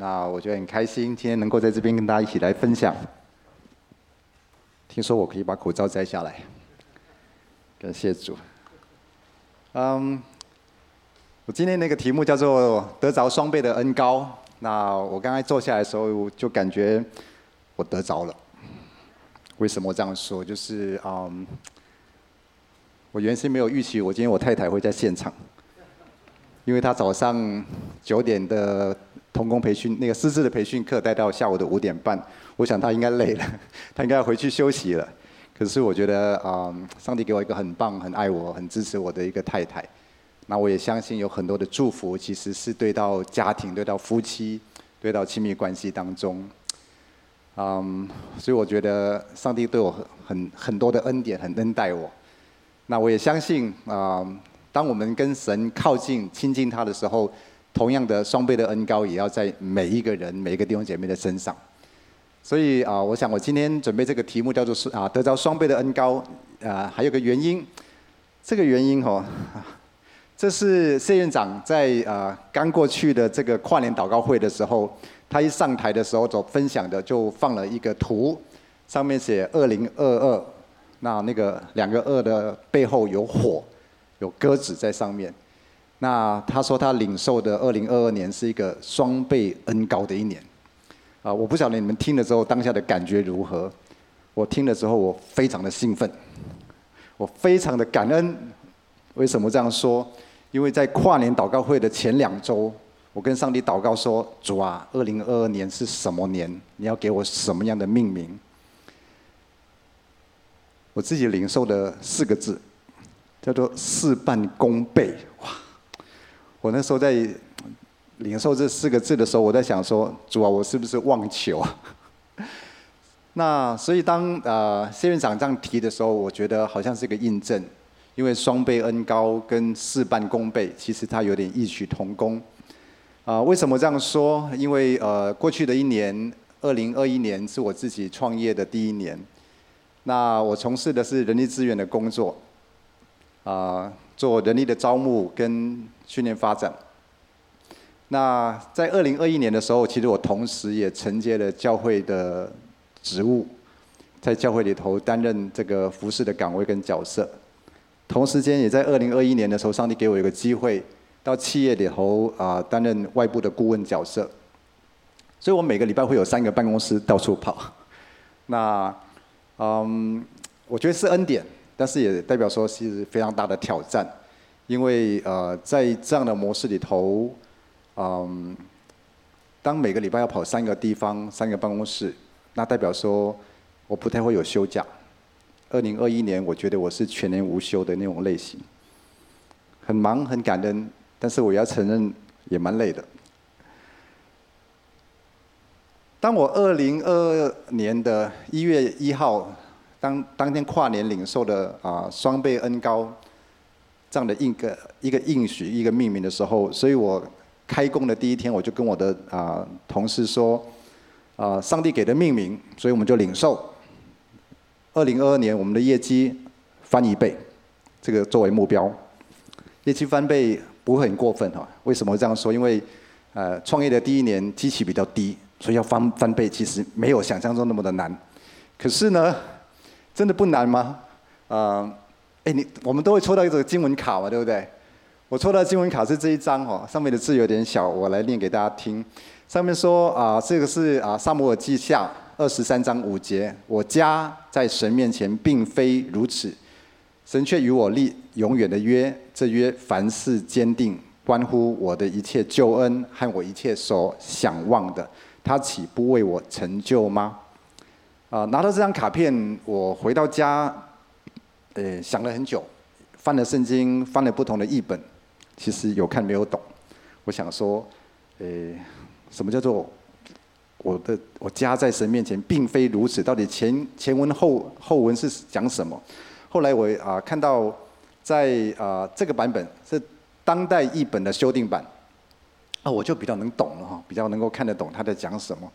那我觉得很开心，今天能够在这边跟大家一起来分享。听说我可以把口罩摘下来，感谢主。嗯，我今天那个题目叫做“得着双倍的恩膏”。那我刚才坐下来的时候，就感觉我得着了。为什么这样说？就是嗯，我原先没有预期，我今天我太太会在现场。因为她早上九点的同工培训，那个师资的培训课带到下午的五点半，我想他应该累了，他应该要回去休息了。可是我觉得啊、上帝给我一个很棒、很爱我、很支持我的一个太太。那我也相信有很多的祝福，其实是对到家庭、对到夫妻、对到亲密关系当中。嗯，所以我觉得上帝对我很很很多的恩典，很恩待我。那我也相信啊。当我们跟神靠近、亲近他的时候，同样的双倍的恩膏也要在每一个人、每一个弟兄姐妹的身上。所以啊，我想我今天准备这个题目叫做是啊，得着双倍的恩膏啊，还有个原因，这个原因哦，这是谢院长在啊刚过去的这个跨年祷告会的时候，他一上台的时候所分享的就放了一个图，上面写二零二二，那那个两个二的背后有火。有鸽子在上面，那他说他领受的二零二二年是一个双倍恩高的一年，啊，我不晓得你们听了之后当下的感觉如何？我听了之后我非常的兴奋，我非常的感恩。为什么这样说？因为在跨年祷告会的前两周，我跟上帝祷告说：主啊，二零二二年是什么年？你要给我什么样的命名？我自己领受的四个字。叫做事半功倍，哇！我那时候在领受这四个字的时候，我在想说，主啊，我是不是妄求？那所以当呃谢院长这样提的时候，我觉得好像是个印证，因为双倍恩高跟事半功倍，其实它有点异曲同工。啊、呃，为什么这样说？因为呃过去的一年，二零二一年是我自己创业的第一年，那我从事的是人力资源的工作。啊，做人力的招募跟训练发展。那在二零二一年的时候，其实我同时也承接了教会的职务，在教会里头担任这个服饰的岗位跟角色。同时间也在二零二一年的时候，上帝给我一个机会，到企业里头啊担任外部的顾问角色。所以我每个礼拜会有三个办公室到处跑。那嗯，我觉得是恩典。但是也代表说是非常大的挑战，因为呃，在这样的模式里头，嗯，当每个礼拜要跑三个地方、三个办公室，那代表说我不太会有休假。二零二一年，我觉得我是全年无休的那种类型，很忙很感恩，但是我要承认也蛮累的。当我二零二二年的一月一号。当当天跨年领受的啊双倍恩膏这样的一个一个应许一个命名的时候，所以我开工的第一天，我就跟我的啊同事说啊，上帝给的命名，所以我们就领受。二零二二年我们的业绩翻一倍，这个作为目标。业绩翻倍不会很过分哈？为什么这样说？因为呃创业的第一年基期比较低，所以要翻翻倍其实没有想象中那么的难。可是呢？真的不难吗？啊、呃，哎，你我们都会抽到一个经文卡嘛，对不对？我抽到经文卡是这一张哦，上面的字有点小，我来念给大家听。上面说啊、这个是啊《撒母耳记下》二十三章五节，我家在神面前并非如此，神却与我立永远的约，这约凡事坚定，关乎我的一切救恩和我一切所想望的，他岂不为我成就吗？啊，拿到这张卡片，我回到家，呃，想了很久，翻了圣经，翻了不同的译本，其实有看没有懂。我想说，呃，什么叫做我的我家在神面前并非如此？到底前前文后后文是讲什么？后来我啊看到在啊这个版本是当代译本的修订版，啊，我就比较能懂了哈，比较能够看得懂他在讲什么。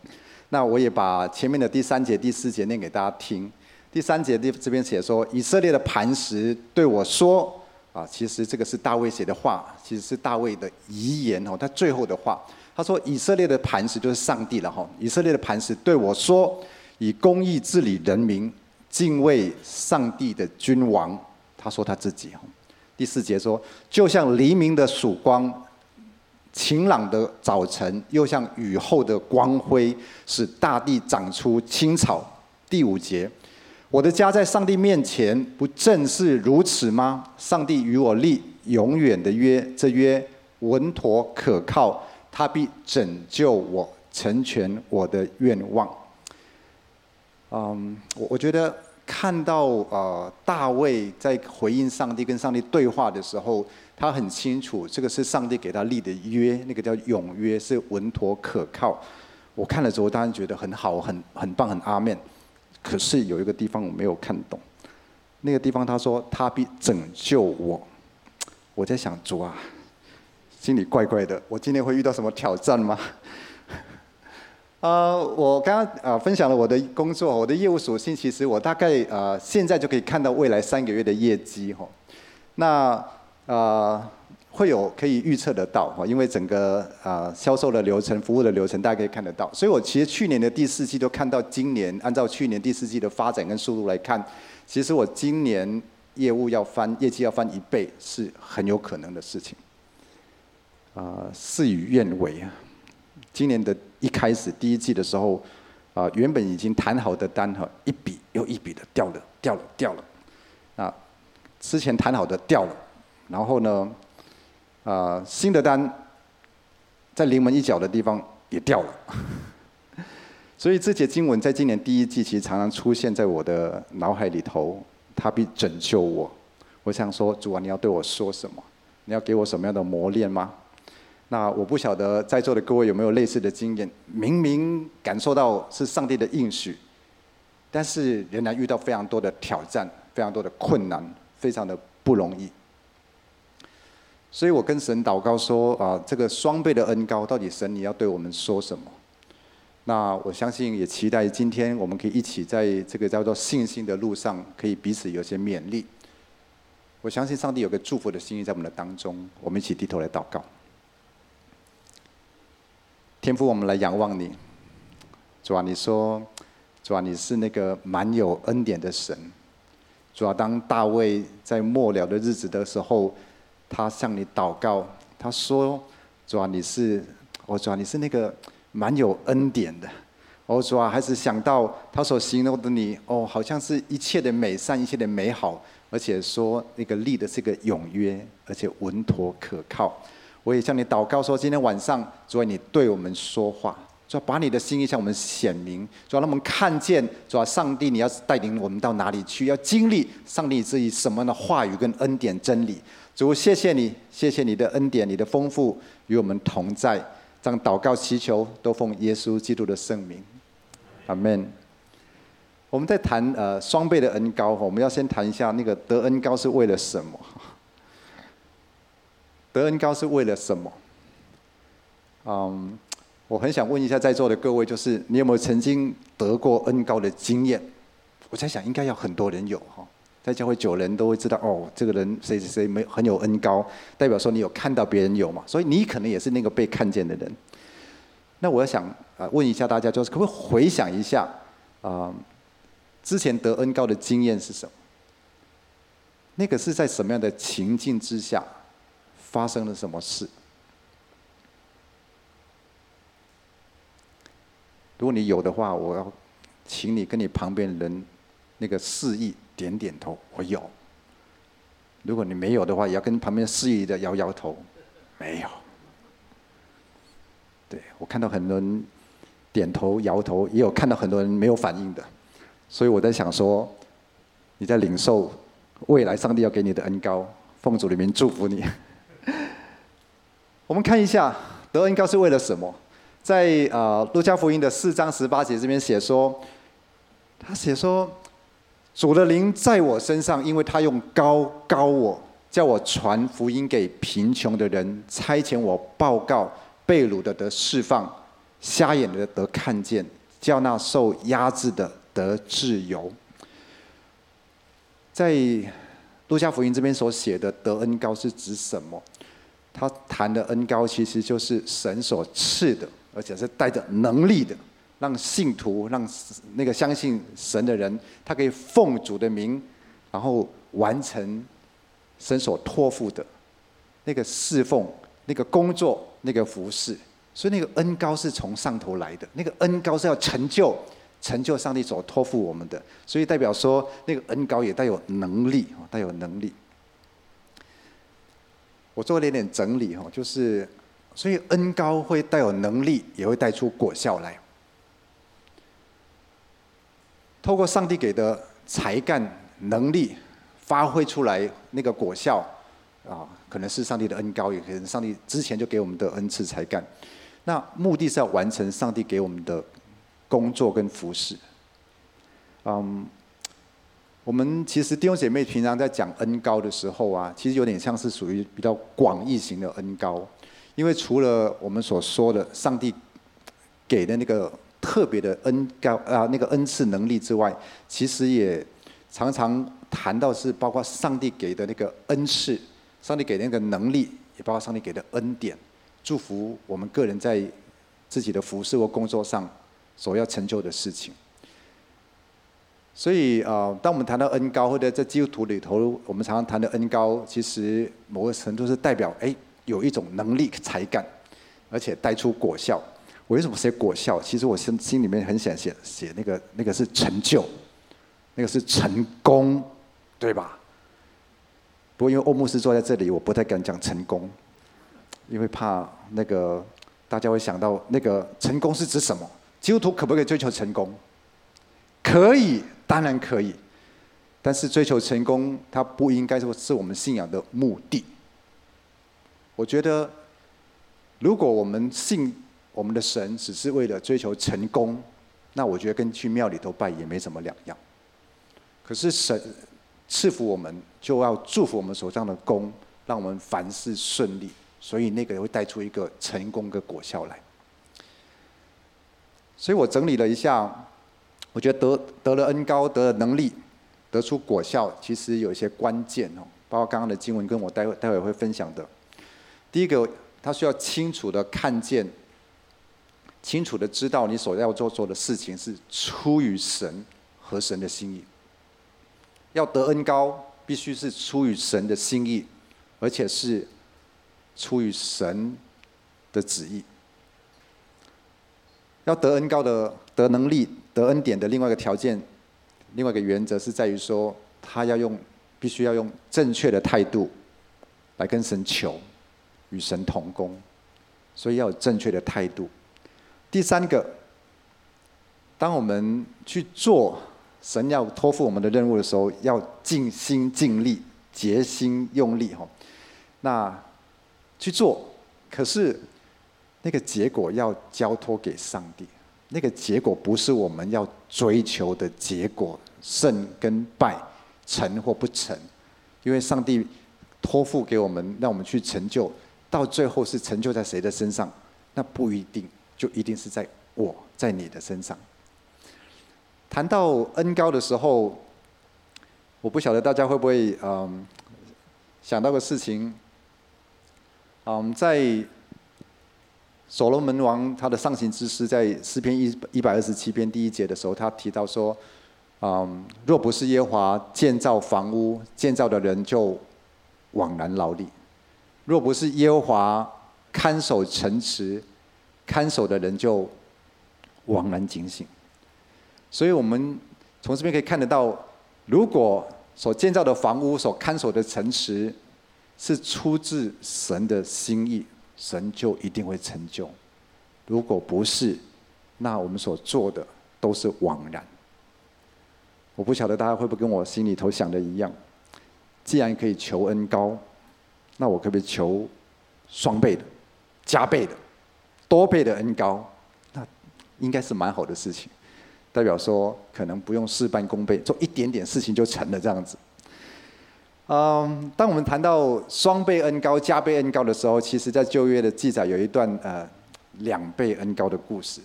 那我也把前面的第三节、第四节念给大家听。第三节这这边写说，以色列的磐石对我说：“啊，其实这个是大卫写的话，其实是大卫的遗言哦，他最后的话。他说：“以色列的磐石就是上帝了哈，以色列的磐石对我说，以公义治理人民，敬畏上帝的君王。”他说他自己哈。第四节说：“就像黎明的曙光，晴朗的早晨，又像雨后的光辉，使大地长出青草。”第五节。我的家在上帝面前不正是如此吗？上帝与我立永远的约，这约稳妥可靠，他必拯救我，成全我的愿望。嗯，我我觉得看到呃大卫在回应上帝跟上帝对话的时候，他很清楚这个是上帝给他立的约，那个叫永约，是稳妥可靠。我看了之后，当然觉得很好，很很棒，很阿门。可是有一个地方我没有看懂，那个地方他说他必拯救我，我在想主啊，心里怪怪的，我今天会遇到什么挑战吗？呃，我刚刚啊分享了我的工作，我的业务属性，其实我大概呃现在就可以看到未来三个月的业绩哈，那呃。会有可以预测得到哈，因为整个啊销售的流程、服务的流程，大家可以看得到。所以我其实去年的第四季都看到，今年按照去年第四季的发展跟速度来看，其实我今年业务要翻，业绩要翻一倍是很有可能的事情。啊，事与愿违啊！今年的一开始第一季的时候，啊原本已经谈好的单哈，一笔又一笔的掉了，掉了，掉了。啊，之前谈好的掉了，然后呢？啊，新的单在临门一脚的地方也掉了，所以这节经文在今年第一季其实常常出现在我的脑海里头。他必拯救我，我想说，主啊，你要对我说什么？你要给我什么样的磨练吗？那我不晓得在座的各位有没有类似的经验？明明感受到是上帝的应许，但是仍然遇到非常多的挑战，非常多的困难，非常的不容易。所以我跟神祷告说：啊，这个双倍的恩膏，到底神你要对我们说什么？那我相信，也期待今天我们可以一起在这个叫做信心的路上，可以彼此有些勉励。我相信上帝有个祝福的心意在我们的当中，我们一起低头来祷告。天父，我们来仰望你。主啊，你说，主啊，你是那个满有恩典的神。主啊，当大卫在末了的日子的时候。他向你祷告，他说：“主啊，你是，我主啊，你是那个蛮有恩典的。我主啊，还是想到他所形容的你，哦，好像是一切的美善，一切的美好，而且说那个立的是个永约，而且稳妥可靠。我也向你祷告说，今天晚上，主啊，你对我们说话，主啊，把你的心意向我们显明，主啊，让我们看见，主啊，上帝你要带领我们到哪里去，要经历上帝自己什么样的话语跟恩典真理。”主，谢谢你，谢谢你的恩典，你的丰富与我们同在。这样祷告祈求，都奉耶稣基督的圣名，阿门。我们在谈呃双倍的恩膏，我们要先谈一下那个得恩膏是为了什么？得恩膏是为了什么？嗯，我很想问一下在座的各位，就是你有没有曾经得过恩膏的经验？我在想，应该有很多人有哈。在教会久人都会知道哦，这个人谁谁谁没很有恩高，代表说你有看到别人有嘛，所以你可能也是那个被看见的人。那我要想啊，问一下大家，就是可不可以回想一下啊，之前得恩高的经验是什么？那个是在什么样的情境之下发生了什么事？如果你有的话，我要请你跟你旁边的人那个示意。点点头，我有。如果你没有的话，也要跟旁边示意的摇摇头，没有。对，我看到很多人点头摇头，也有看到很多人没有反应的，所以我在想说，你在领受未来上帝要给你的恩膏，奉主里面祝福你。我们看一下得恩膏是为了什么？在啊，路加福音的四章十八节这边写说，他写说。主的灵在我身上，因为他用高高我，叫我传福音给贫穷的人，差遣我报告被掳的得释放，瞎眼的得看见，叫那受压制的得自由。在路加福音这边所写的得恩膏是指什么？他谈的恩膏其实就是神所赐的，而且是带着能力的，让信徒、让那个相信神的人，他可以奉主的名，然后完成神所托付的那个侍奉、那个工作、那个服侍。所以那个恩高是从上头来的，那个恩高是要成就、成就上帝所托付我们的，所以代表说那个恩高也带有能力，带有能力。我做了一点整理哈，就是，所以恩高会带有能力，也会带出果效来。透过上帝给的才干能力，发挥出来那个果效，啊，可能是上帝的恩高，也可能上帝之前就给我们的恩赐才干。那目的是要完成上帝给我们的工作跟服事。嗯。我们其实弟兄姐妹平常在讲恩高的时候啊，其实有点像是属于比较广义型的恩高，因为除了我们所说的上帝给的那个特别的恩高啊，那个恩赐能力之外，其实也常常谈到是包括上帝给的那个恩赐，上帝给的那个能力，也包括上帝给的恩典，祝福我们个人在自己的服事或工作上所要成就的事情。所以啊，当我们谈到恩高，或者在基督徒里头，我们常常谈的恩高，其实某个程度是代表哎，有一种能力、才干，而且带出果效。我为什么写果效？其实我心心里面很想写写那个那个是成就，那个是成功，对吧？不过因为欧牧师坐在这里，我不太敢讲成功，因为怕那个大家会想到那个成功是指什么？基督徒可不可以追求成功？可以。当然可以，但是追求成功，它不应该说是我们信仰的目的。我觉得，如果我们信我们的神只是为了追求成功，那我觉得跟去庙里头拜也没什么两样。可是神赐福我们，就要祝福我们手上的工，让我们凡事顺利，所以那个会带出一个成功的果效来。所以我整理了一下。我觉得得得了恩膏，得了能力，得出果效，其实有一些关键哦，包括刚刚的经文跟我待会待会会分享的。第一个，他需要清楚的看见，清楚的知道你所要做做的事情是出于神和神的心意。要得恩高，必须是出于神的心意，而且是出于神的旨意。要得恩高的得能力。得恩典的另外一个条件，另外一个原则是在于说，他要用，必须要用正确的态度来跟神求，与神同工，所以要有正确的态度。第三个，当我们去做神要托付我们的任务的时候，要尽心尽力、竭心用力哈，那去做，可是那个结果要交托给上帝。那个结果不是我们要追求的结果，胜跟败，成或不成，因为上帝托付给我们，让我们去成就，到最后是成就在谁的身上？那不一定，就一定是在我在你的身上。谈到恩高的时候，我不晓得大家会不会嗯想到个事情，嗯在。所罗门王他的上行之诗，在诗篇一一百二十七篇第一节的时候，他提到说：“嗯，若不是耶和华建造房屋，建造的人就枉然劳力；若不是耶和华看守城池，看守的人就枉然警醒。”所以，我们从这边可以看得到，如果所建造的房屋、所看守的城池，是出自神的心意。神就一定会成就，如果不是，那我们所做的都是枉然。我不晓得大家会不会跟我心里头想的一样，既然可以求恩高，那我可不可以求双倍的、加倍的、多倍的恩高？那应该是蛮好的事情，代表说可能不用事半功倍，做一点点事情就成了这样子。嗯，当我们谈到双倍恩高、加倍恩高的时候，其实在旧约的记载有一段呃两倍恩高的故事。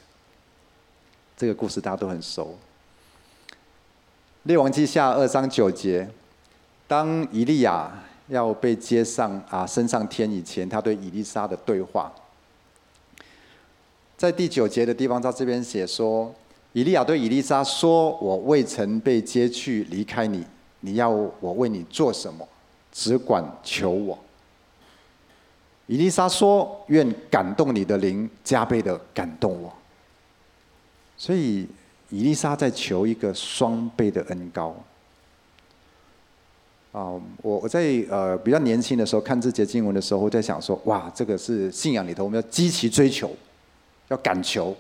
这个故事大家都很熟。列王记下二章九节，当以利亚要被接上啊升上天以前，他对以利沙的对话，在第九节的地方，他这边写说，以利亚对以利沙说：“我未曾被接去离开你，你要我为你做什么？只管求我。”以利沙说：“愿感动你的灵加倍的感动我。”所以，以利沙在求一个双倍的恩膏。啊，我我在呃比较年轻的时候看这节经文的时候，我在想说，哇，这个是信仰里头我们要积极追求，要敢求。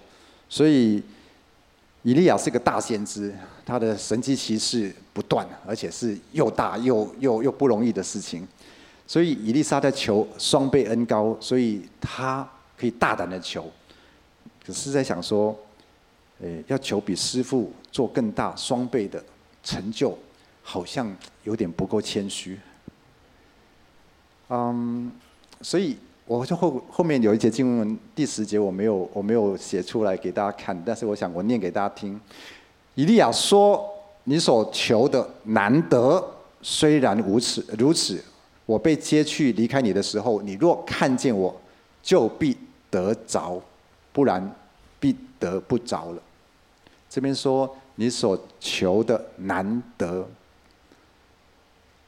所以，以利亚是个大先知，他的神迹奇事不断，而且是又大又又又不容易的事情。所以，以利沙在求双倍恩膏，所以他可以大胆的求。可是在想说，诶，要求比师父做更大双倍的成就。好像有点不够谦虚，嗯，所以我就后后面有一节经文第十节我没有我没有写出来给大家看，但是我想我念给大家听。以利亚说：“你所求的难得，虽然如此如此，我被接去离开你的时候，你若看见我，就必得着；不然，必得不着了。”这边说你所求的难得。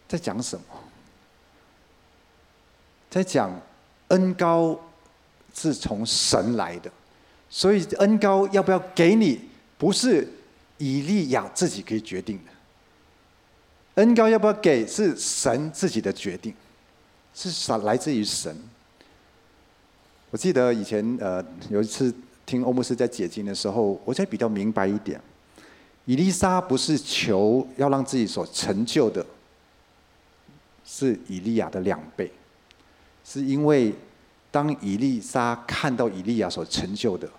在讲什么？在讲恩高是从神来的，所以恩高要不要给你，不是以利亚自己可以决定的。恩高要不要给，是神自己的决定，是啥来自于神。我记得以前呃有一次听欧姆斯在解经的时候，我才比较明白一点，以利沙不是求要让自己所成就的。是以利亚的两倍，是因为当以利沙看到以利亚所成就的，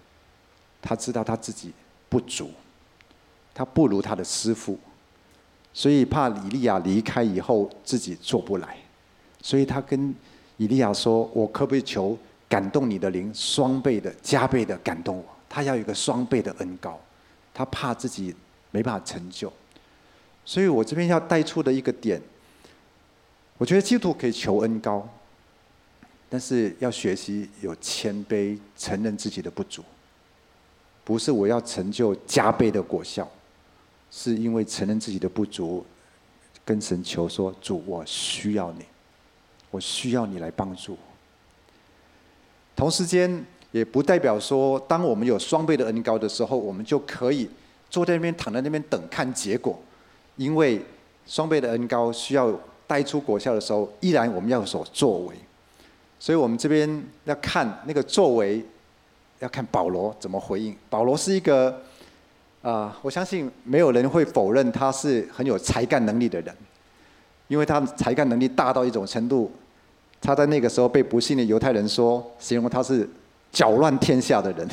他知道他自己不足，他不如他的师傅，所以怕以利亚离开以后自己做不来，所以他跟以利亚说：“我可不可以求感动你的灵，双倍的、加倍的感动我？他要有一个双倍的恩高，他怕自己没办法成就，所以我这边要带出的一个点。”我觉得基督徒可以求恩高，但是要学习有谦卑，承认自己的不足。不是我要成就加倍的果效，是因为承认自己的不足，跟神求说：“主，我需要你，我需要你来帮助。”同时间，也不代表说，当我们有双倍的恩高的时候，我们就可以坐在那边，躺在那边等看结果，因为双倍的恩高需要。带出果效的时候，依然我们要有所作为，所以我们这边要看那个作为，要看保罗怎么回应。保罗是一个啊、我相信没有人会否认他是很有才干能力的人，因为他才干能力大到一种程度，他在那个时候被不幸的犹太人说，形容他是搅乱天下的人，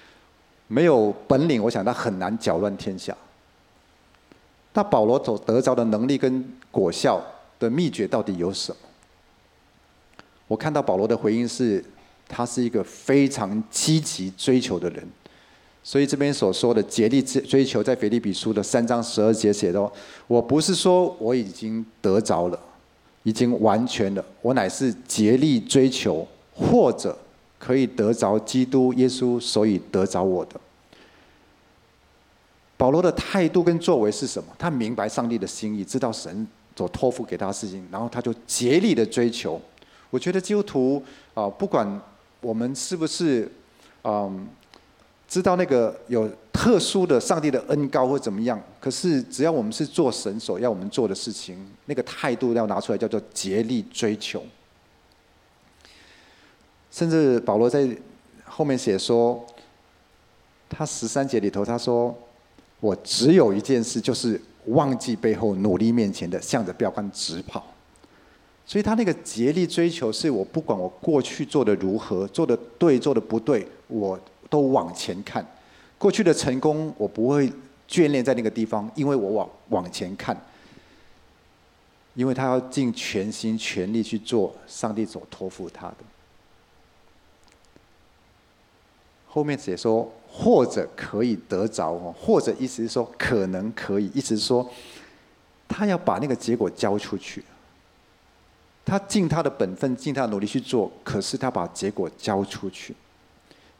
没有本领，我想他很难搅乱天下。那保罗所得着的能力跟果效。的秘诀到底有什么？我看到保罗的回应是，他是一个非常积极追求的人，所以这边所说的竭力追求，在腓立比书的三章十二节写道：“我不是说我已经得着了，已经完全了，我乃是竭力追求，或者可以得着基督耶稣，所以得着我的。”保罗的态度跟作为是什么？他明白上帝的心意，知道神。所托付给他的事情，然后他就竭力的追求。我觉得基督徒啊，不管我们是不是嗯知道那个有特殊的上帝的恩膏或怎么样，可是只要我们是做神所要我们做的事情，那个态度要拿出来，叫做竭力追求。甚至保罗在后面写说，他十三节里头他说：“我只有一件事，就是。”忘记背后，努力面前的，向着标杆直跑。所以他那个竭力追求，是我不管我过去做的如何，做的对，做的不对，我都往前看。过去的成功，我不会眷恋在那个地方，因为我往往前看。因为他要尽全心全力去做上帝所托付他的。后面写说。或者可以得着哦，或者意思是说可能可以，意思是说他要把那个结果交出去。他尽他的本分，尽他的努力去做，可是他把结果交出去。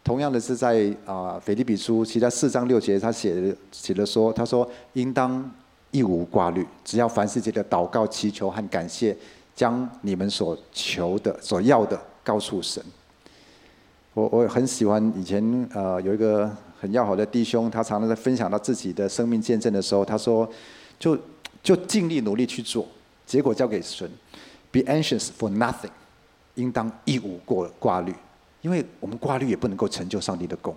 同样的是在啊腓立比书，其他四章六节，他写的写的说，他说应当一无挂虑，只要凡事借着祷告、祈求和感谢，将你们所求的、所要的告诉神。我我很喜欢以前呃有一个很要好的弟兄，他常常在分享他自己的生命见证的时候，他说就就尽力努力去做，结果交给神。Be anxious for nothing，应当一无过挂虑，因为我们挂虑也不能够成就上帝的功。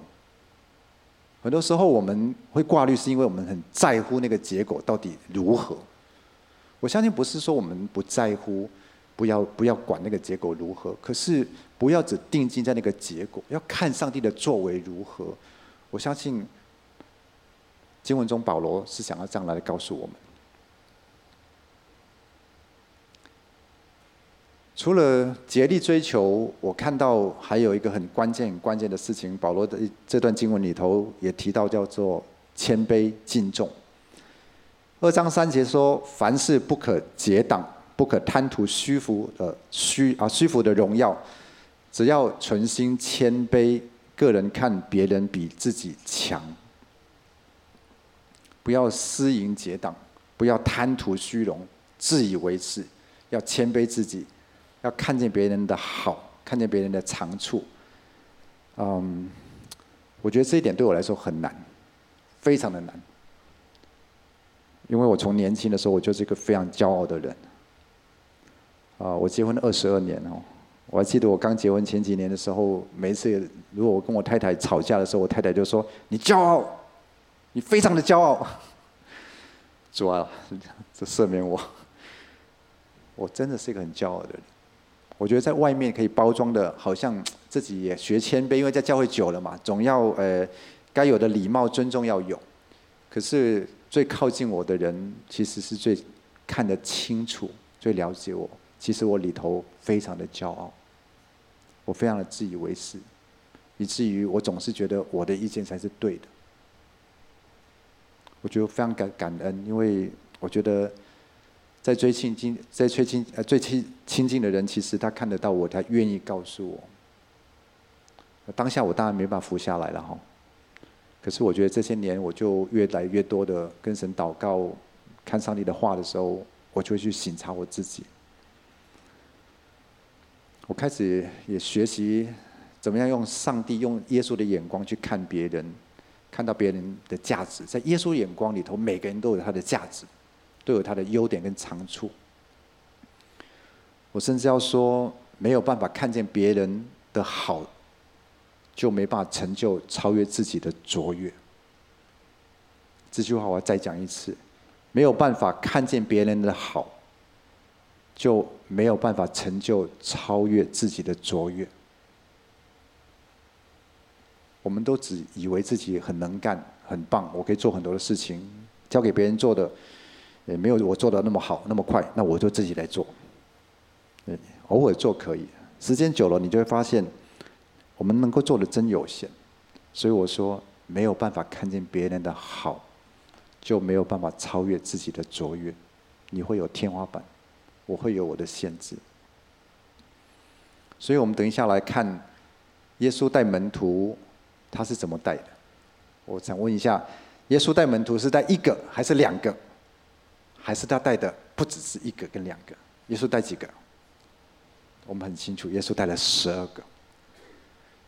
很多时候我们会挂虑，是因为我们很在乎那个结果到底如何。我相信不是说我们不在乎，不要不要管那个结果如何，可是不要只定睛在那个结果，要看上帝的作为如何。我相信经文中保罗是想要这样来告诉我们。除了竭力追求，我看到还有一个很关键、很关键的事情。保罗的这段经文里头也提到，叫做谦卑敬重。二章三节说：“凡事不可结党，不可贪图虚浮的虚啊虚浮的荣耀，只要存心谦卑，个人看别人比自己强。不要私淫结党，不要贪图虚荣，自以为是，要谦卑自己。”要看见别人的好，看见别人的长处。嗯，我觉得这一点对我来说很难，非常的难。因为我从年轻的时候，我就是一个非常骄傲的人。啊，我结婚二十二年哦，我还记得我刚结婚前几年的时候，每一次如果我跟我太太吵架的时候，我太太就说：“你骄傲，你非常的骄傲。”主啊，这赦免我，我真的是一个很骄傲的人。我觉得在外面可以包装的，好像 自己也学谦卑，因为在教会久了嘛，总要呃该有的礼貌尊重要有。可是最靠近我的人，其实是最看得清楚、最了解我。其实我里头非常的骄傲，我非常的自以为是，以至于我总是觉得我的意见才是对的。我觉得非常感感恩，因为我觉得。在最亲近、在最亲呃最亲亲近的人，其实他看得到我，他愿意告诉我。当下我当然没办法服下来了哈。可是我觉得这些年，我就越来越多的跟神祷告，看上帝的话的时候，我就会去省察我自己。我开始也学习怎么样用上帝、用耶稣的眼光去看别人，看到别人的价值。在耶稣眼光里头，每个人都有他的价值。都有他的优点跟长处。我甚至要说，没有办法看见别人的好，就没办法成就超越自己的卓越。这句话我要再讲一次：没有办法看见别人的好，就没有办法成就超越自己的卓越。我们都只以为自己很能干、很棒，我可以做很多的事情，交给别人做的。也没有我做的那么好那么快，那我就自己来做。偶尔做可以，时间久了你就会发现，我们能够做的真有限。所以我说，没有办法看见别人的好，就没有办法超越自己的卓越。你会有天花板，我会有我的限制。所以我们等一下来看，耶稣带门徒，他是怎么带的？我想问一下，耶稣带门徒是带一个还是两个？还是他带的不只是一个跟两个，耶稣带几个？我们很清楚，耶稣带了十二个。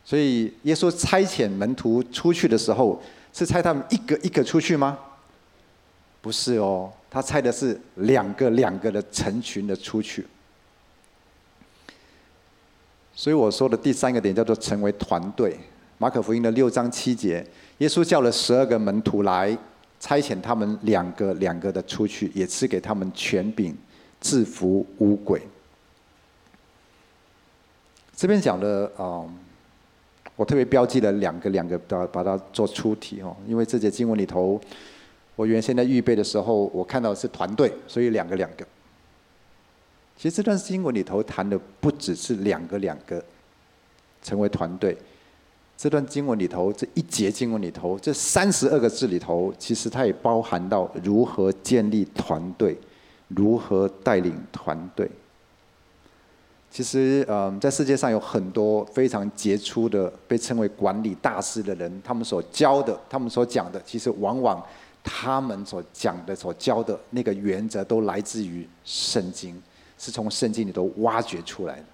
所以耶稣差遣门徒出去的时候，是差他们一个一个出去吗？不是哦，他差的是两个两个的成群的出去。所以我说的第三个点叫做成为团队。马可福音的六章七节，耶稣叫了十二个门徒来。差遣他们两个两个的出去，也赐给他们权柄，制服污鬼。这边讲的啊、我特别标记了两个两个，把把它做出题哦。因为这节经文里头，我原先在预备的时候，我看到是团队，所以两个两个。其实这段经文里头谈的不只是两个两个成为团队。这段经文里头，这一节经文里头，这三十二个字里头，其实它也包含到如何建立团队，如何带领团队。其实，嗯，在世界上有很多非常杰出的被称为管理大师的人，他们所教的、他们所讲的，其实往往他们所讲的、所教的那个原则，都来自于圣经，是从圣经里头挖掘出来的。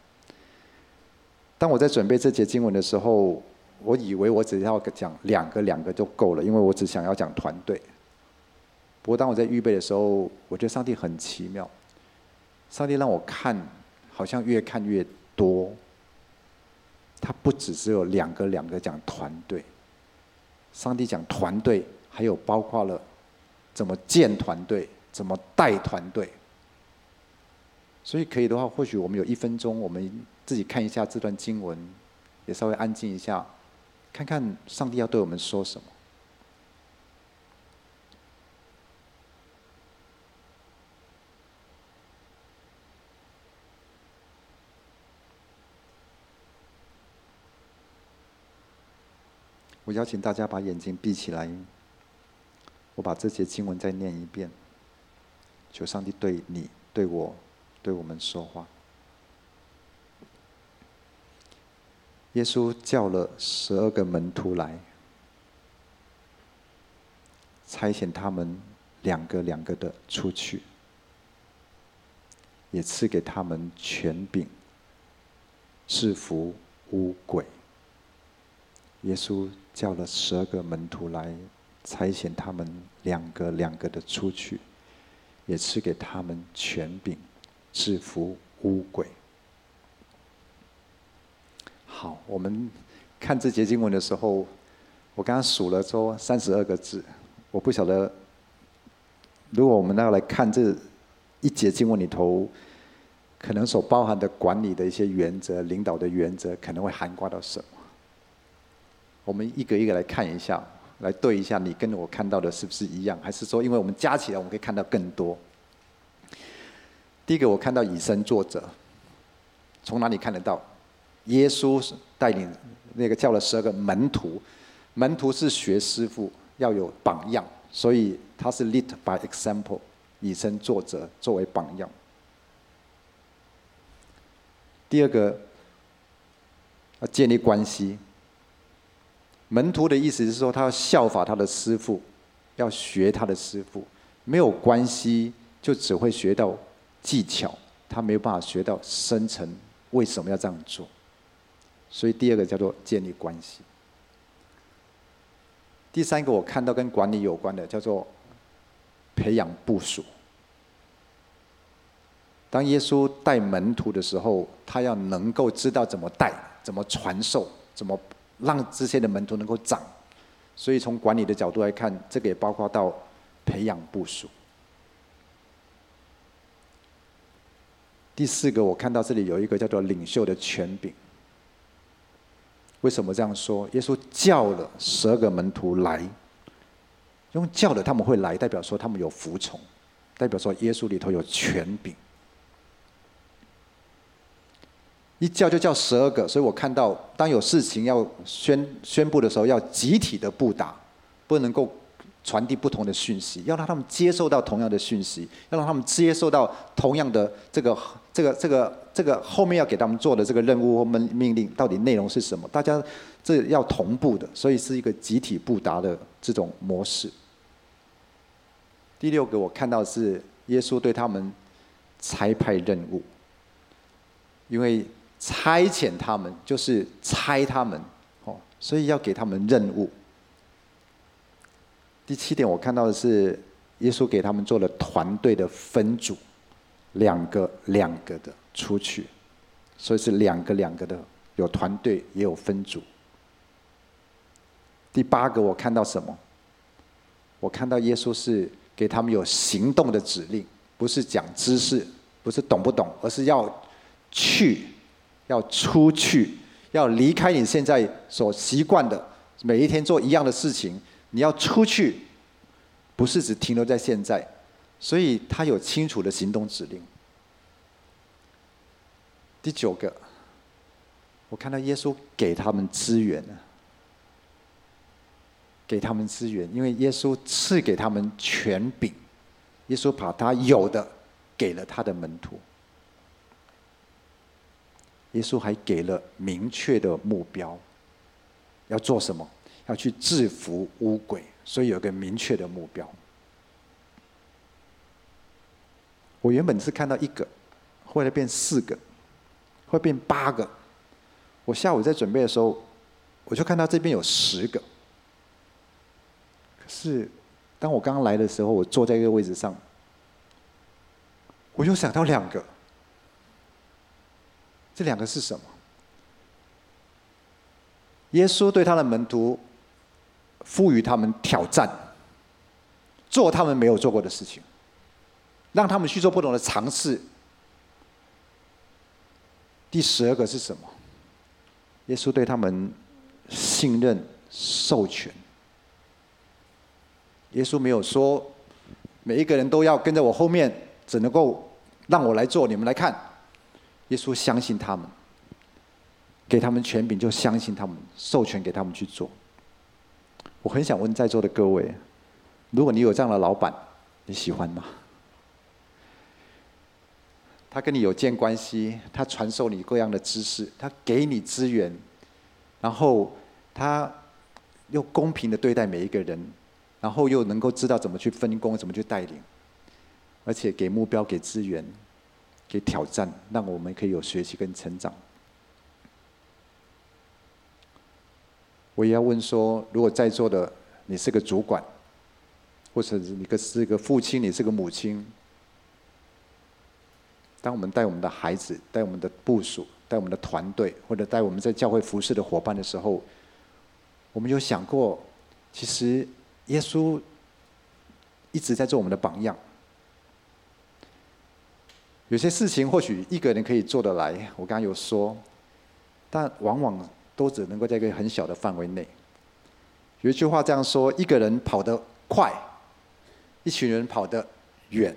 当我在准备这节经文的时候，我以为我只要讲两个、两个就够了，因为我只想要讲团队。不过，当我在预备的时候，我觉得上帝很奇妙，上帝让我看。好像越看越多，他不只只有两个两个讲团队，上帝讲团队，还有包括了怎么建团队，怎么带团队。所以可以的话，或许我们有一分钟，我们自己看一下这段经文，也稍微安静一下，看看上帝要对我们说什么。我邀请大家把眼睛闭起来，我把这节经文再念一遍，求上帝对你、对我、对我们说话。耶稣叫了十二个门徒来，差遣他们两个两个的出去，也赐给他们权柄，制服污鬼。耶稣叫了十二个门徒来，差遣他们两个两个的出去，也赐给他们权柄，制服污鬼。好，我们看这节经文的时候，我刚刚数了说三十二个字，我不晓得，如果我们要来看这一节经文里头，可能所包含的管理的一些原则、领导的原则，可能会涵盖到什么？我们一个一个来看一下，来对一下，你跟我看到的是不是一样？还是说，因为我们加起来，我们可以看到更多？第一个，我看到以身作则，从哪里看得到？耶稣带领那个叫了十二个门徒，门徒是学师傅，要有榜样，所以他是 lead by example，以身作则作为榜样。第二个，要建立关系。门徒的意思是说，他要效法他的师傅，要学他的师傅。没有关系，就只会学到技巧，他没有办法学到深层为什么要这样做。所以第二个叫做建立关系。第三个我看到跟管理有关的叫做培养部署。当耶稣带门徒的时候，他要能够知道怎么带，怎么传授，怎么。让这些的门徒能够长，所以从管理的角度来看，这个也包括到培养部署。第四个，我看到这里有一个叫做领袖的权柄。为什么这样说？耶稣叫了十二个门徒来，用叫的他们会来，代表说他们有服从，代表说耶稣里头有权柄。一叫就叫十二个，所以我看到，当有事情要宣宣布的时候，要集体的布达，不能够传递不同的讯息，要让他们接受到同样的讯息，要让他们接受到同样的这个这个这个这个后面要给他们做的这个任务或命命令到底内容是什么？大家这要同步的，所以是一个集体布达的这种模式。第六个我看到是耶稣对他们差派任务，因为。差遣他们就是差他们，哦，所以要给他们任务。第七点，我看到的是耶稣给他们做了团队的分组，两个两个的出去，所以是两个两个的，有团队也有分组。第八个，我看到什么？我看到耶稣是给他们有行动的指令，不是讲知识，不是懂不懂，而是要去。要出去，要离开你现在所习惯的，每一天做一样的事情。你要出去，不是只停留在现在，所以他有清楚的行动指令。第九个，我看到耶稣给他们资源了，给他们资源，因为耶稣赐给他们权柄，耶稣把他有的给了他的门徒。耶稣还给了明确的目标，要做什么？要去制服乌鬼，所以有个明确的目标。我原本是看到一个，后来变四个，会变八个。我下午在准备的时候，我就看到这边有十个。可是，当我刚刚来的时候，我坐在一个位置上，我又想到两个。这两个是什么？耶稣对他的门徒赋予他们挑战，做他们没有做过的事情。让他们去做不同的尝试。第十二个是什么？耶稣对他们信任授权。耶稣没有说每一个人都要跟在我后面，只能够让我来做，你们来看。耶稣相信他们，给他们权柄，就相信他们，授权给他们去做。我很想问在座的各位，如果你有这样的老板，你喜欢吗？他跟你有建关系，他传授你各样的知识，他给你资源，然后他又公平的对待每一个人，然后又能够知道怎么去分工，怎么去带领，而且给目标、给资源、给挑战，让我们可以有学习跟成长。我也要问说，如果在座的你是个主管，或者是你个是个父亲，你是个母亲。当我们带我们的孩子、带我们的部属、带我们的团队，或者带我们在教会服侍的伙伴的时候，我们有想过，其实耶稣一直在做我们的榜样。有些事情或许一个人可以做得来，我刚刚有说，但往往都只能够在一个很小的范围内。有一句话这样说：一个人跑得快，一群人跑得远。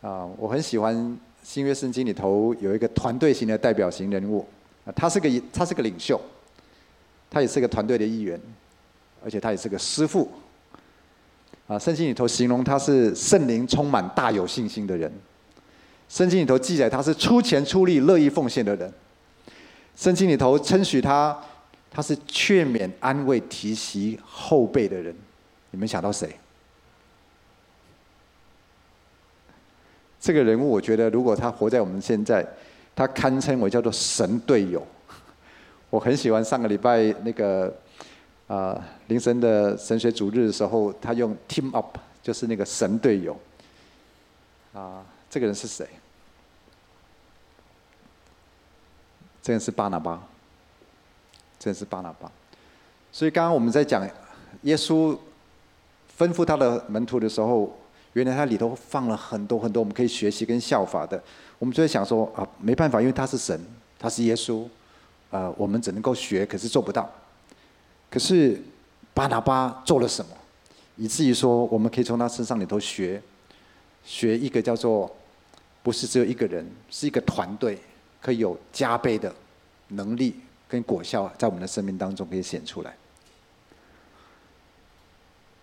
啊，我很喜欢新约圣经里头有一个团队型的代表型人物，啊，他是个他是个领袖，他也是个团队的一员，而且他也是个师傅。啊，圣经里头形容他是圣灵充满、大有信心的人。圣经里头记载他是出钱出力、乐意奉献的人。圣经里头称许他，他是劝勉、安慰、提携后辈的人。你们想到谁？这个人物，我觉得如果他活在我们现在，他堪称为叫做神队友。我很喜欢上个礼拜那个啊林森的神学主日的时候，他用 “team up” 就是那个神队友。啊，这个人是谁？这个是巴拿巴。这个是巴拿巴。所以刚刚我们在讲耶稣吩咐他的门徒的时候。原来他里头放了很多很多我们可以学习跟效法的，我们就会想说啊，没办法，因为他是神，他是耶稣，啊，我们只能够学，可是做不到。可是巴拿巴做了什么，以至于说我们可以从他身上里头学，学一个叫做不是只有一个人，是一个团队，可以有加倍的能力跟果效在我们的生命当中可以显出来。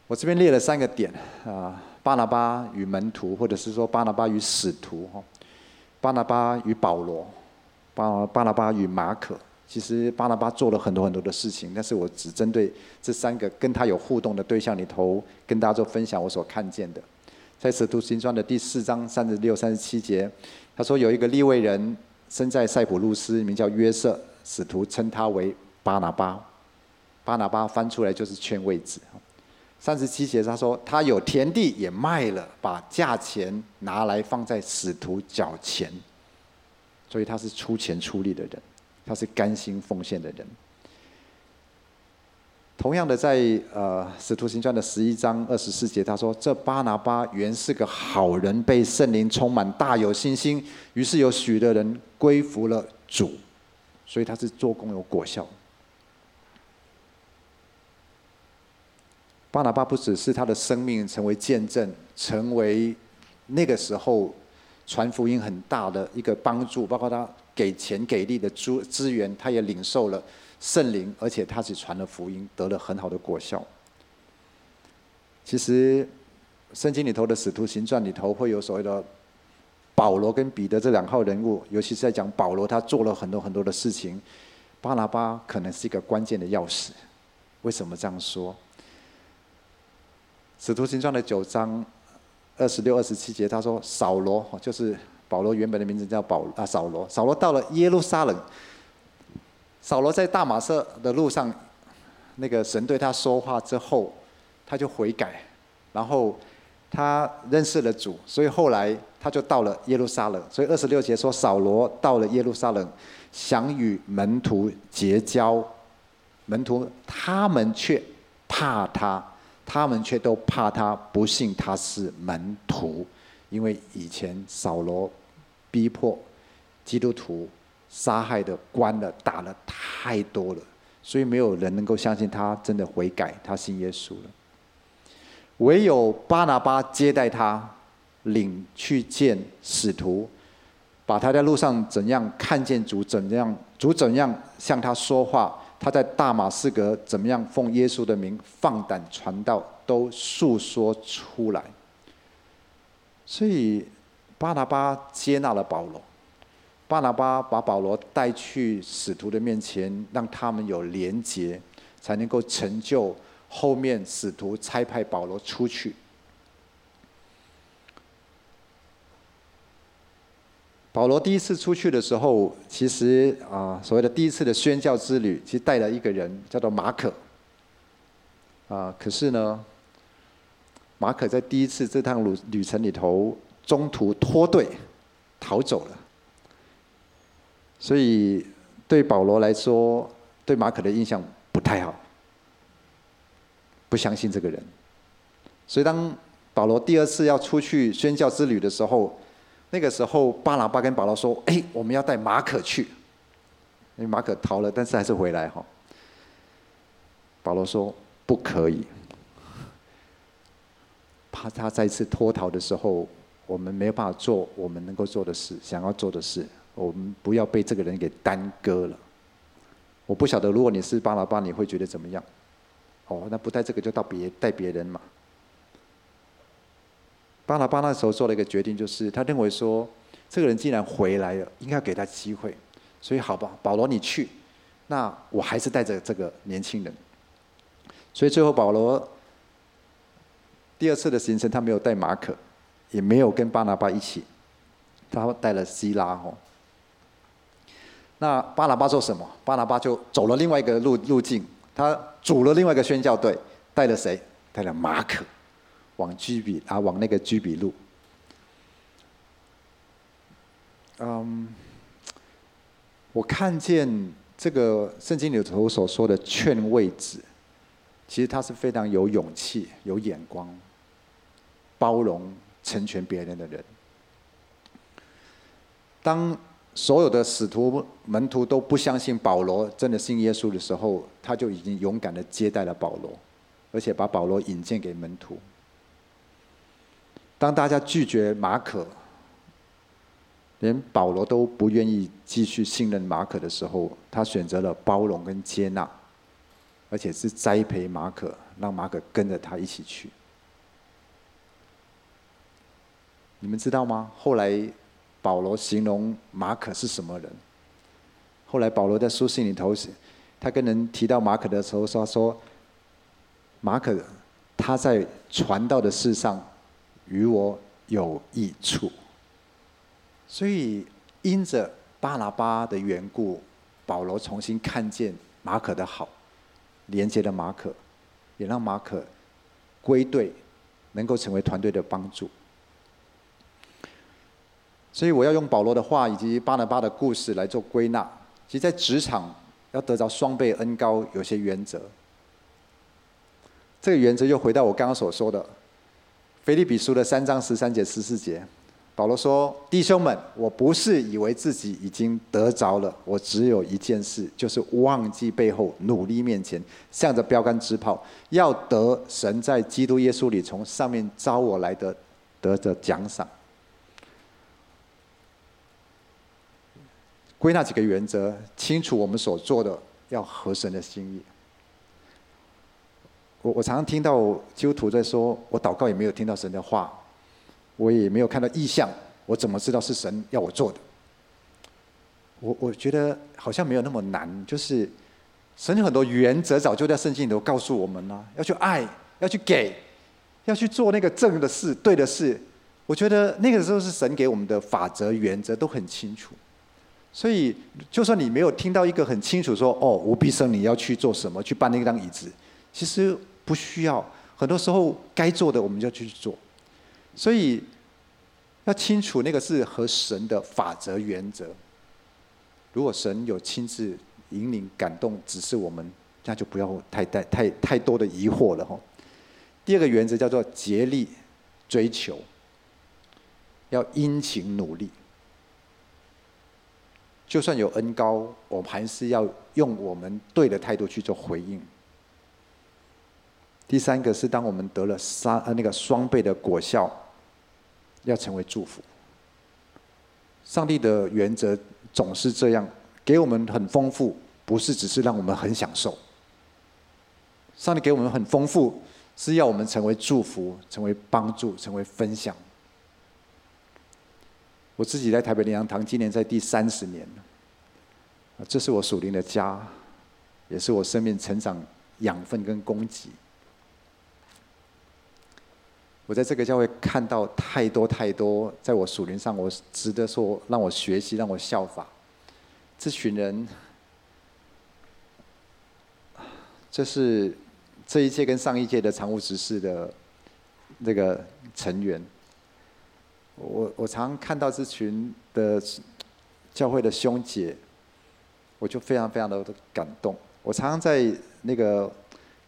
我这边列了三个点啊。巴拿巴与门徒，或者是说巴拿巴与使徒，哈，巴拿巴与保罗，巴巴拿巴与马可。其实巴拿巴做了很多很多的事情，但是我只针对这三个跟他有互动的对象里头，跟大家做分享我所看见的。在使徒行传的第四章三十六、三十七节，他说有一个利未人生在塞浦路斯，名叫约瑟，使徒称他为巴拿巴。巴拿巴翻出来就是圈位置。三十七节，他说他有田地也卖了，把价钱拿来放在使徒脚前，所以他是出钱出力的人，他是甘心奉献的人。同样的在，呃使徒行传的十一章二十四节，他说这巴拿巴原是个好人，被圣灵充满，大有信心，于是有许多人归服了主，所以他是做工有果效。巴拿巴不只是他的生命成为见证，成为那个时候传福音很大的一个帮助，包括他给钱给力的资资源，他也领受了圣灵，而且他只传了福音，得了很好的果效。其实圣经里头的使徒行传里头会有所谓的保罗跟彼得这两号人物，尤其是在讲保罗，他做了很多很多的事情，巴拿巴可能是一个关键的钥匙。为什么这样说？使徒行传的九章二十六、二十七节，他说：“扫罗，就是保罗原本的名字叫保啊，扫罗。扫罗到了耶路撒冷，扫罗在大马色的路上，那个神对他说话之后，他就悔改，然后。”他认识了主，所以后来他就到了耶路撒冷。所以二十六节说，扫罗到了耶路撒冷，想与门徒结交，门徒他们却怕他，他们却都怕他，不信他是门徒，因为以前扫罗逼迫基督徒、杀害的、关了、打了太多了，所以没有人能够相信他真的悔改，他信耶稣了。唯有巴拿巴接待他，领去见使徒，把他在路上怎样看见主，怎样主怎样向他说话，他在大马士革怎么样奉耶稣的名放胆传道，都述说出来。所以巴拿巴接纳了保罗，巴拿巴把保罗带去使徒的面前，让他们有连结，才能够成就。后面使徒差派保罗出去。保罗第一次出去的时候，其实啊，所谓的第一次的宣教之旅，其实带了一个人叫做马可。啊，可是呢，马可在第一次这趟旅旅程里头，中途脱队逃走了。所以对保罗来说，对马可的印象不太好。不相信这个人，所以当保罗第二次要出去宣教之旅的时候，那个时候巴拿巴跟保罗说：“哎，我们要带马可去，因为马可逃了，但是还是回来哈。”保罗说：“不可以，怕他再次脱逃的时候，我们没有办法做我们能够做的事，想要做的事，我们不要被这个人给耽搁了。”我不晓得，如果你是巴拿巴，你会觉得怎么样？哦，那不带这个就到别带别人嘛。巴拿巴那时候做了一个决定，就是他认为说，这个人既然回来了，应该给他机会。所以好吧，保罗你去，那我还是带着这个年轻人。所以最后保罗第二次的行程，他没有带马可，也没有跟巴拿巴一起，他带了西拉哦。那巴拿巴做什么？巴拿巴就走了另外一个路路径。他组了另外一个宣教队，带了谁？带了马可，往居比啊，往那个居比路。嗯，我看见这个圣经里头所说的劝慰子，其实他是非常有勇气、有眼光、包容、成全别人的人。当所有的使徒门徒都不相信保罗真的信耶稣的时候，他就已经勇敢的接待了保罗，而且把保罗引荐给门徒。当大家拒绝马可，连保罗都不愿意继续信任马可的时候，他选择了包容跟接纳，而且是栽培马可，让马可跟着他一起去。你们知道吗？后来。保罗形容马可是什么人？后来保罗在书信里头，他跟人提到马可的时候说：“说马可他在传道的事上与我有益处。”所以因着巴拿巴的缘故，保罗重新看见马可的好，连接了马可，也让马可归队，能够成为团队的帮助。所以我要用保罗的话以及巴拿巴的故事来做归纳。其实，在职场要得着双倍恩膏，有些原则。这个原则又回到我刚刚所说的，腓立比书的三章十三节、十四节。保罗说：“弟兄们，我不是以为自己已经得着了，我只有一件事，就是忘记背后，努力面前，向着标杆直跑，要得神在基督耶稣里从上面召我来的，得着奖赏。”归纳几个原则，清楚我们所做的要合神的心意。我我常常听到基督徒在说，我祷告也没有听到神的话，我也没有看到异象，我怎么知道是神要我做的？我我觉得好像没有那么难，就是神有很多原则，早就在圣经里头告诉我们了，要去爱，要去给，要去做那个正的事、对的事。我觉得那个时候是神给我们的法则、原则都很清楚。所以，就算你没有听到一个很清楚说“哦，吴必生你要去做什么，去搬那张椅子”，其实不需要。很多时候该做的我们就去做。所以要清楚那个是和神的法则、原则。如果神有亲自引领、感动、指示我们，那就不要太太太太多的疑惑了哈。第二个原则叫做竭力追求，要殷勤努力。就算有恩高，我们还是要用我们对的态度去做回应。第三个是，当我们得了三呃那个双倍的果效，要成为祝福。上帝的原则。总是这样，给我们很丰富，不是只是让我们很享受。上帝给我们很丰富，是要我们成为祝福，成为帮助，成为分享。我自己在台北灵粮堂，今年在第三十年。这是我属灵的家，也是我生命成长养分跟供给。我在这个教会看到太多太多，在我属灵上，我值得说让我学习、让我效法。这群人，这是这一届跟上一届的常务执事的那个成员。我我常看到这群的教会的兄姐，我就非常非常的感动。我常常在那个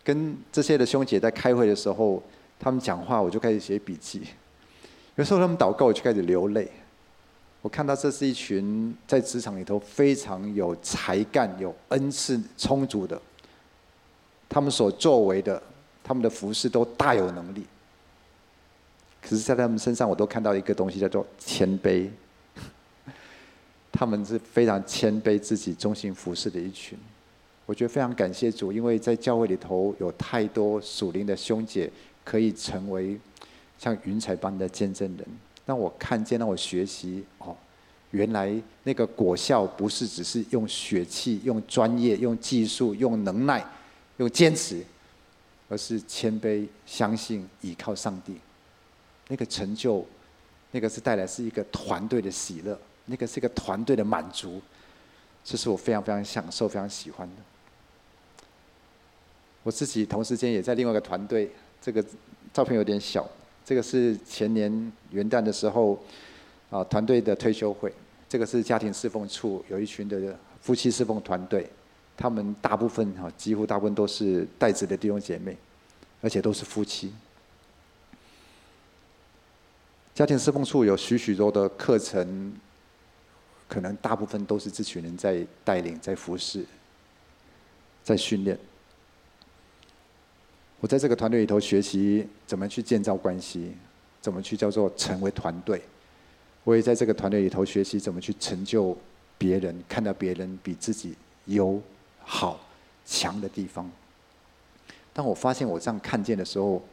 跟这些的兄姐在开会的时候。他们讲话，我就开始写笔记。有时候他们祷告，我就开始流泪。我看到这是一群在职场里头非常有才干、有恩赐充足的，他们所作为的，他们的服事都大有能力。可是，在他们身上，我都看到一个东西，叫做谦卑。他们是非常谦卑自己、忠心服侍的一群。我觉得非常感谢主，因为在教会里头有太多属灵的兄姐。可以成为像云彩般的见证人，让我看见，让我学习哦，原来那个果效不是只是用血气、用专业、用技术、用能耐、用坚持，而是谦卑、相信、倚靠上帝。那个成就，那个是带来是一个团队的喜乐，那个是一个团队的满足，这是我非常非常享受、非常喜欢的。我自己同时间也在另外一个团队。这个照片有点小，这个是前年元旦的时候，啊，团队的退休会。这个是家庭侍奉处，有一群的夫妻侍奉团队，他们大部分哈，几乎大部分都是带子的弟兄姐妹，而且都是夫妻。家庭侍奉处有许许多的课程，可能大部分都是这群人在带领、在服侍、在训练。我在这个团队里头学习怎么去建造关系，怎么去叫做成为团队。我也在这个团队里头学习怎么去成就别人，看到别人比自己有好强的地方。当我发现我这样看见的时候，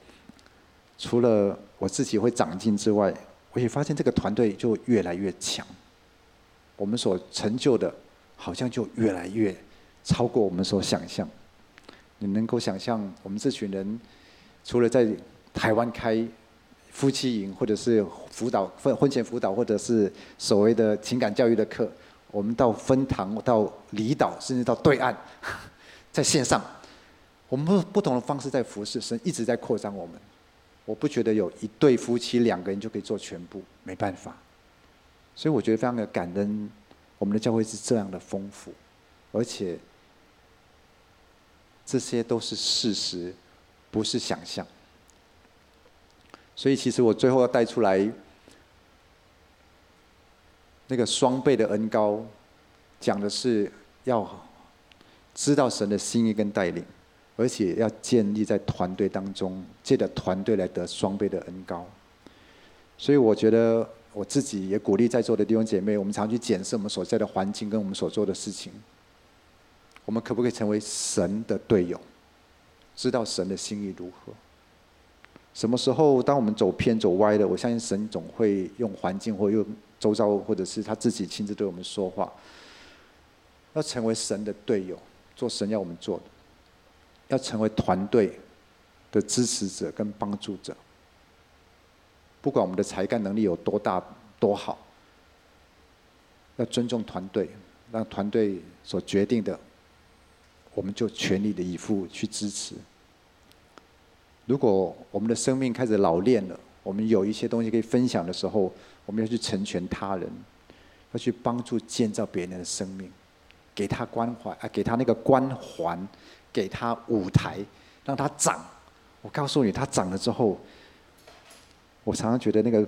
除了我自己会长进之外，我也发现这个团队就越来越强。我们所成就的，好像就越来越超过我们所想象。你能够想象，我们这群人除了在台湾开夫妻营，或者是辅导婚婚前辅导，或者是所谓的情感教育的课，我们到分堂、到离岛，甚至到对岸，在线上，我们不不同的方式在服侍，神一直在扩张我们。我不觉得有一对夫妻两个人就可以做全部，没办法。所以我觉得非常的感恩，我们的教会是这样的丰富，而且。这些都是事实，不是想象。所以，其实我最后要带出来那个双倍的恩膏，讲的是要知道神的心意跟带领，而且要建立在团队当中，借着团队来得双倍的恩膏。所以，我觉得我自己也鼓励在座的弟兄姐妹，我们常去检视我们所在的环境跟我们所做的事情。我们可不可以成为神的队友？知道神的心意如何？什么时候当我们走偏走歪了，我相信神总会用环境或用周遭，或者是他自己亲自对我们说话。要成为神的队友，做神要我们做的，要成为团队的支持者跟帮助者。不管我们的才干能力有多大多好，要尊重团队，让团队所决定的，我们就全力的以赴去支持。如果我们的生命开始老练了，我们有一些东西可以分享的时候，我们要去成全他人，要去帮助建造别人的生命，给他关怀啊，给他那个光环，给他舞台，让他长。我告诉你，他长了之后。我常常觉得那个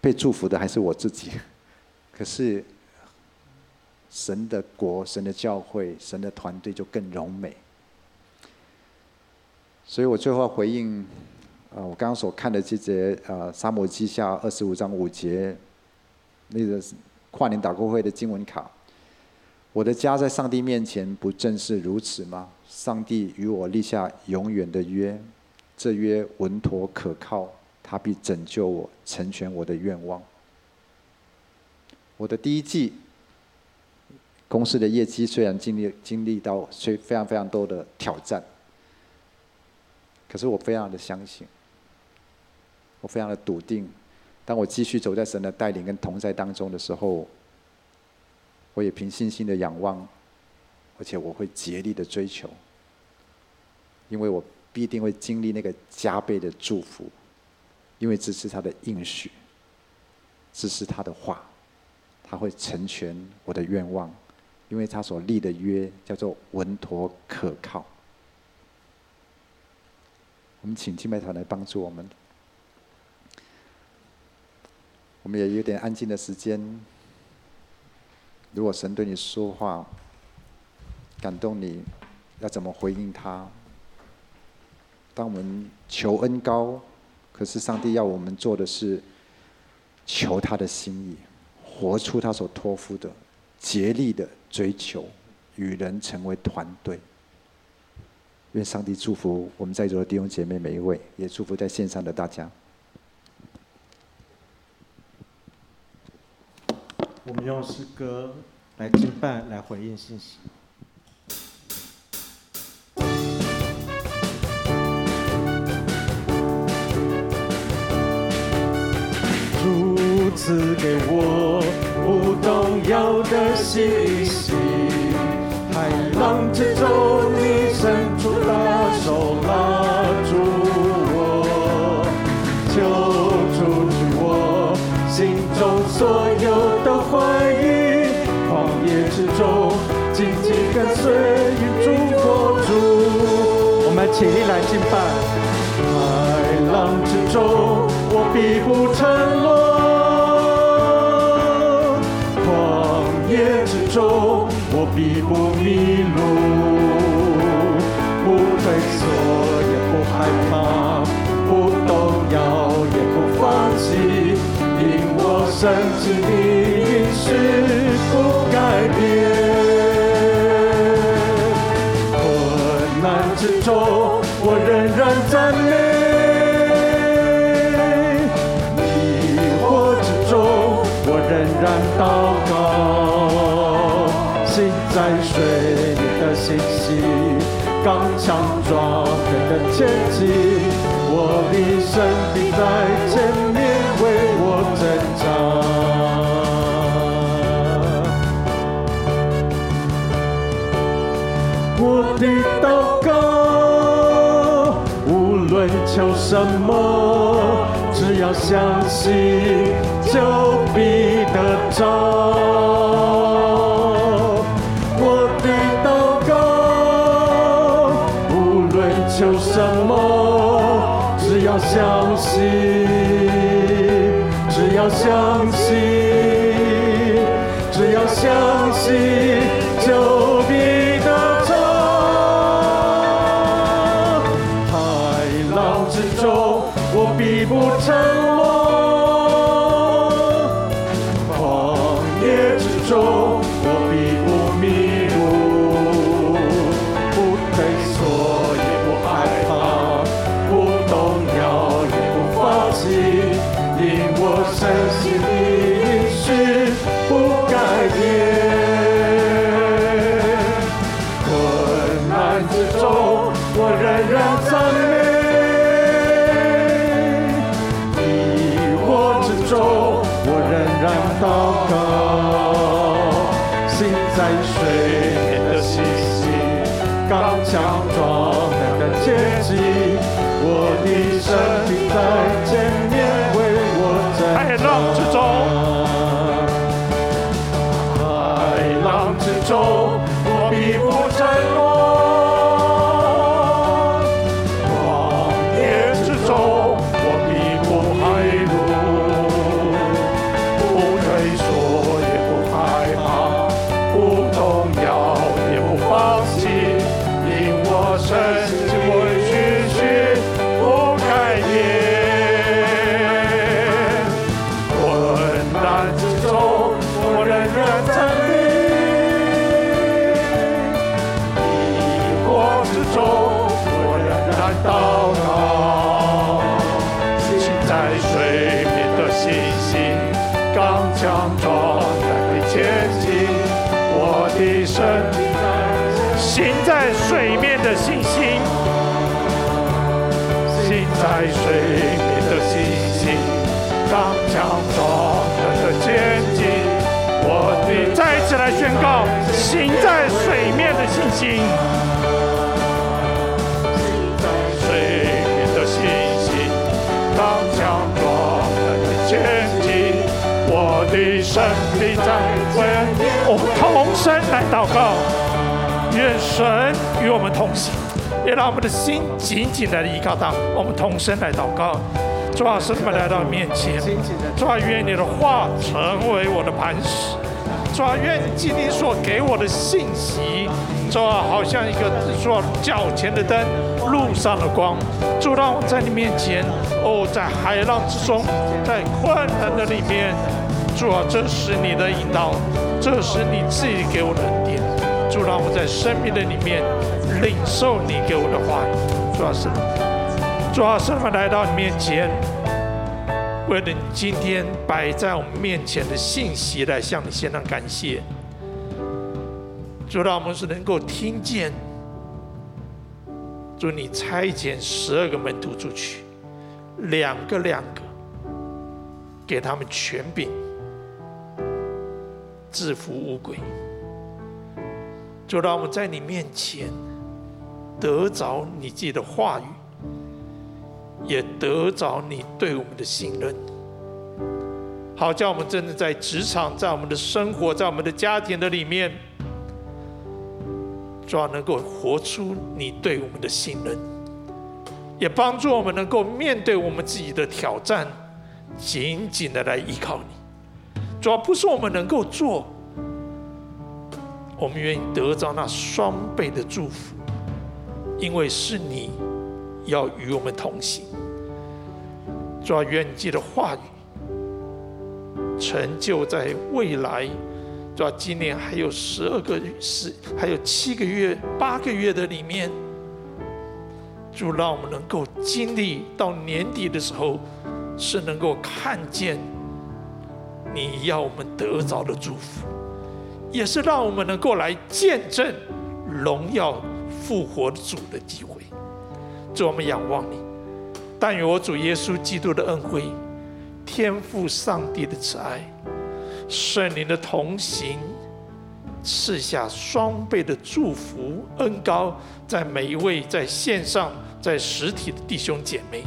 被祝福的还是我自己，可是神的国、神的教会、神的团队就更荣美。所以我最后回应啊，我刚刚所看的这节啊，撒母耳记下二十五章五节那个跨年祷告会的经文卡。我的家在上帝面前不正是如此吗？上帝与我立下永远的约，这约稳妥可靠。他必拯救我，成全我的愿望。我的第一季公司的业绩虽然经历经历到虽非常非常多的挑战，可是我非常的相信，我非常的笃定。当我继续走在神的带领跟同在当中的时候，我也凭信心的仰望，而且我会竭力的追求，因为我必定会经历那个加倍的祝福。因为这是他的应许，这是他的话，他会成全我的愿望，因为他所立的约叫做稳妥可靠。我们请敬拜团来帮助我们，我们也有点安静的时间。如果神对你说话，感动你，要怎么回应他？当我们求恩高。可是上帝要我们做的是求他的心意，活出他所托付的，竭力的追求，与人成为团队。愿上帝祝福我们在座的弟兄姐妹每一位，也祝福在线上的大家。我们用诗歌来敬拜，来回应信息。赐给我不动摇的信心，海浪之中你伸出大手拉住我，求除去我心中所有的怀疑，旷野之中紧紧跟随主活主。我们起立来敬拜，海浪之中我必不沉必不迷路，不退缩也不害怕，不动摇也不放弃，因我深知你应许不改变。困难之中我仍然赞美，迷惑之中我仍然祷告。在水里的信息，刚强壮人的前进，我的神必在前面为我征战。我的祷告，无论求什么，只要相信，就必得着。相信，只要相信，只要相信，就必得着。海浪之中，我必不沉弃，在水面的信心，刚强壮胆的前进。我的再次来宣告，行在水面的信心，行在水面的信心，刚强壮胆的前进。我的生命在水面，我们同声来祷告，愿神与我们同行。也让我们的心紧紧的依靠他，我们同声来祷告。主啊，圣父来到面前，主啊，愿你的话成为我的磐石。主啊，愿你今天所给我的信息，主啊，好像一个主脚前的灯，路上的光。主让我在你面前，哦，在海浪之中，在困难的里面，主啊，这是你的引导，这是你自己给我的恩典。主让我在生命的里面。领受你给我的话，主啊，神，主啊，神，我来到你面前，为了你今天摆在我们面前的信息来向你献上感谢。主，让我们是能够听见，主你差遣十二个门徒出去，两个两个，给他们权柄，制服污鬼。就让我们在你面前。得着你自己的话语，也得着你对我们的信任，好叫我们真的在职场、在我们的生活、在我们的家庭的里面，主要能够活出你对我们的信任，也帮助我们能够面对我们自己的挑战，紧紧的来依靠你。主要不是我们能够做，我们愿意得着那双倍的祝福。因为是你要与我们同行，主啊，愿你的话语成就在未来。主啊，今年还有十二个十，还有七个月、八个月的里面，主让我们能够经历到年底的时候，是能够看见你要我们得着的祝福，也是让我们能够来见证荣耀。复活主的机会，主，我们仰望你。但愿我主耶稣基督的恩惠、天父上帝的慈爱、圣灵的同行，赐下双倍的祝福恩膏，在每一位在线上、在实体的弟兄姐妹，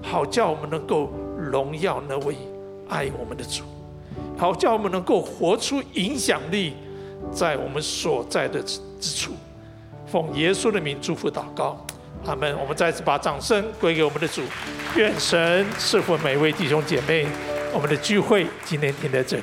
好叫我们能够荣耀那位爱我们的主，好叫我们能够活出影响力，在我们所在的之处。奉耶稣的名祝福祷告，阿门。我们再次把掌声归给我们的主，愿神赐福每一位弟兄姐妹。我们的聚会今天停在这里。